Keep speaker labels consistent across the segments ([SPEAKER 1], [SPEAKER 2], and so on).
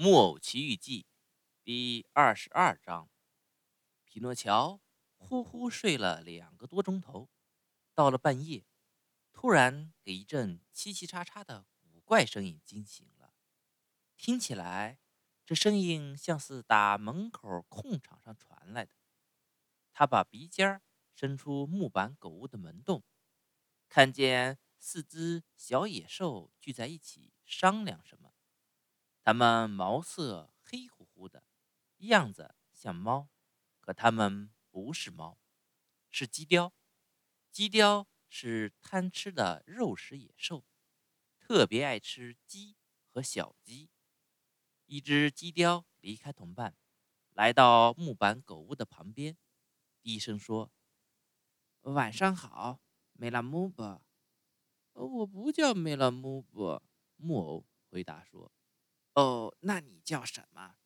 [SPEAKER 1] 《木偶奇遇记》第二十二章：匹诺乔呼呼睡了两个多钟头，到了半夜，突然给一阵嘁嘁喳喳的古怪声音惊醒了。听起来，这声音像是打门口空场上传来的。他把鼻尖伸出木板狗屋的门洞，看见四只小野兽聚在一起商量什么。它们毛色黑乎乎的，样子像猫，可它们不是猫，是鸡雕。鸡雕是贪吃的肉食野兽，特别爱吃鸡和小鸡。一只鸡雕离开同伴，来到木板狗屋的旁边，低声说：“
[SPEAKER 2] 晚上好，梅拉姆伯。”“
[SPEAKER 3] 我不叫梅拉姆伯。”
[SPEAKER 1] 木偶回答说。
[SPEAKER 2] 哦，那你叫什么？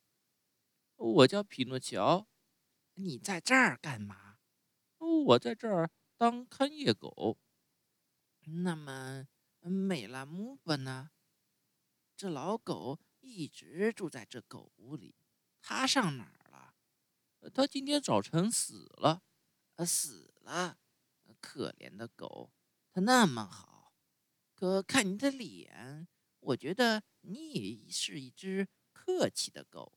[SPEAKER 3] 我叫匹诺乔。
[SPEAKER 2] 你在这儿干嘛？
[SPEAKER 3] 我在这儿当看夜狗。
[SPEAKER 2] 那么，美拉姆巴呢？这老狗一直住在这狗屋里，它上哪儿了？
[SPEAKER 3] 它今天早晨死了。
[SPEAKER 2] 死了？可怜的狗，它那么好，可看你的脸。我觉得你也是一只客气的狗。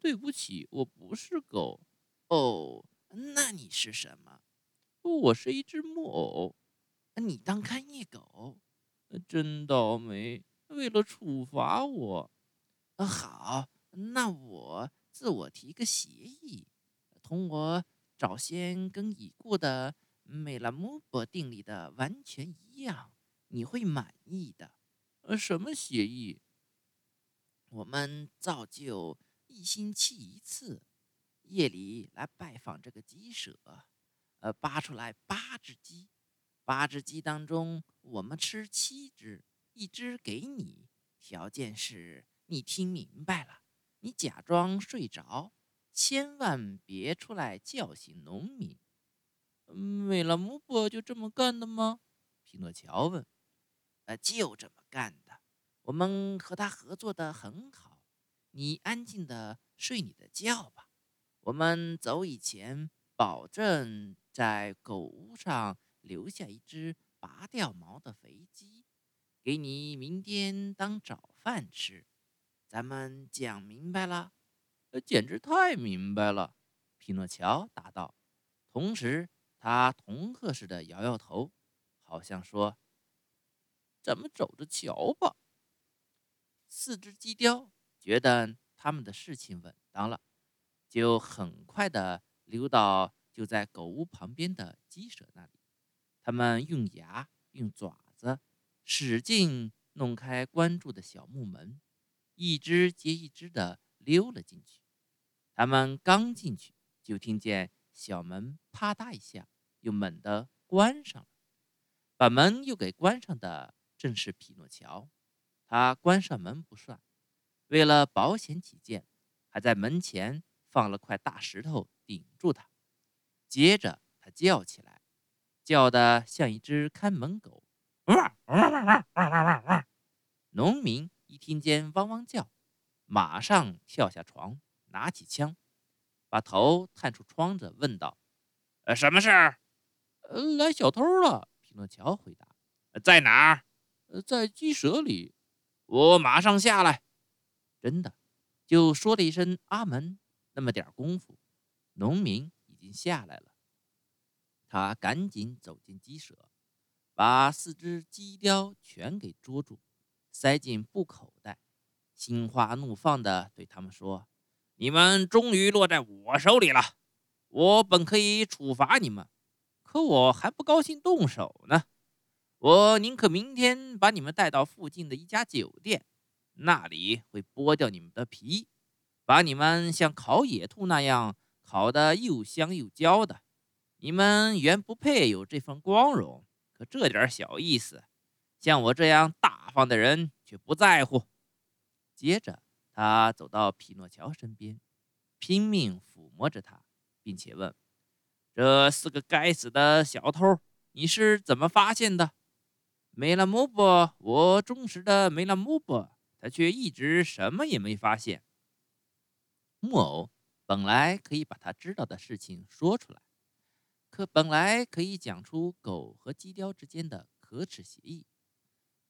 [SPEAKER 3] 对不起，我不是狗。
[SPEAKER 2] 哦，那你是什么？
[SPEAKER 3] 我是一只木偶。
[SPEAKER 2] 你当看夜狗？
[SPEAKER 3] 真倒霉！为了处罚我，
[SPEAKER 2] 好，那我自我提个协议，同我早先跟已故的美拉姆伯定理的完全一样，你会满意的。
[SPEAKER 3] 呃，什么协议？
[SPEAKER 2] 我们造就一星期一次，夜里来拜访这个鸡舍，呃，扒出来八只鸡，八只鸡当中我们吃七只，一只给你。条件是你听明白了，你假装睡着，千万别出来叫醒农民。
[SPEAKER 3] 美拉姆伯就这么干的吗？
[SPEAKER 1] 匹诺乔问。
[SPEAKER 2] 就这么干的。我们和他合作的很好。你安静的睡你的觉吧。我们走以前，保证在狗屋上留下一只拔掉毛的肥鸡，给你明天当早饭吃。咱们讲明白了？
[SPEAKER 3] 简直太明白了。
[SPEAKER 1] 匹诺乔答道，同时他同贺似的摇摇头，好像说。
[SPEAKER 3] 咱们走着瞧吧。
[SPEAKER 1] 四只鸡雕觉得他们的事情稳当了，就很快的溜到就在狗屋旁边的鸡舍那里。他们用牙、用爪子使劲弄开关住的小木门，一只接一只的溜了进去。他们刚进去，就听见小门啪嗒一下又猛地关上了，把门又给关上的。正是匹诺乔，他关上门不算，为了保险起见，还在门前放了块大石头顶住他。接着他叫起来，叫得像一只看门狗。农民一听见汪汪叫，马上跳下床，拿起枪，把头探出窗子，问道：“
[SPEAKER 4] 呃，什么事儿？”“
[SPEAKER 3] 呃，来小偷了。”
[SPEAKER 1] 匹诺乔回答。
[SPEAKER 4] “在哪儿？”
[SPEAKER 3] 在鸡舍里，
[SPEAKER 4] 我马上下来。
[SPEAKER 1] 真的，就说了一声“阿门”，那么点功夫，农民已经下来了。他赶紧走进鸡舍，把四只鸡雕全给捉住，塞进布口袋，心花怒放地对他们说：“
[SPEAKER 4] 你们终于落在我手里了。我本可以处罚你们，可我还不高兴动手呢。”我宁可明天把你们带到附近的一家酒店，那里会剥掉你们的皮，把你们像烤野兔那样烤得又香又焦的。你们原不配有这份光荣，可这点小意思，像我这样大方的人却不在乎。
[SPEAKER 1] 接着，他走到匹诺乔身边，拼命抚摸着他，并且问：“
[SPEAKER 4] 这四个该死的小偷，你是怎么发现的？”
[SPEAKER 2] 梅拉姆伯，我忠实的梅拉姆伯，
[SPEAKER 4] 他却一直什么也没发现。
[SPEAKER 1] 木偶本来可以把他知道的事情说出来，可本来可以讲出狗和鸡雕之间的可耻协议，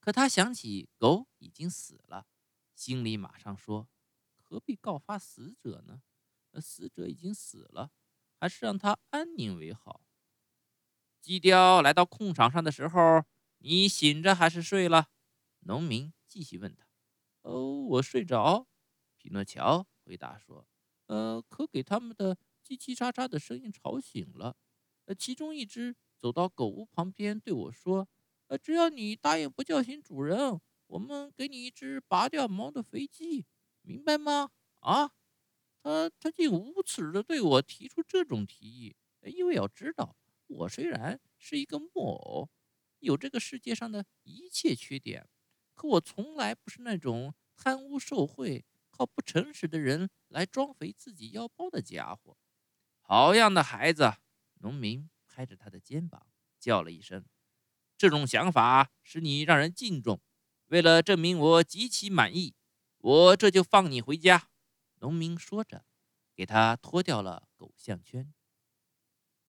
[SPEAKER 1] 可他想起狗已经死了，心里马上说：何必告发死者呢？死者已经死了，还是让他安宁为好。
[SPEAKER 4] 鸡雕来到空场上的时候，你醒着还是睡了？
[SPEAKER 1] 农民继续问他。
[SPEAKER 3] 哦，我睡着。
[SPEAKER 1] 匹诺乔回答说：“
[SPEAKER 3] 呃，可给他们的叽叽喳喳的声音吵醒了。呃，其中一只走到狗屋旁边对我说：‘呃，只要你答应不叫醒主人，我们给你一只拔掉毛的肥鸡，明白吗？’啊，他他竟无耻的对我提出这种提议，因为要知道，我虽然是一个木偶，有这个世界上的一切缺点，可我从来不是那种。”贪污受贿、靠不诚实的人来装肥自己腰包的家伙，
[SPEAKER 4] 好样的，孩子！农民拍着他的肩膀叫了一声：“这种想法使你让人敬重。为了证明我极其满意，我这就放你回家。”
[SPEAKER 1] 农民说着，给他脱掉了狗项圈。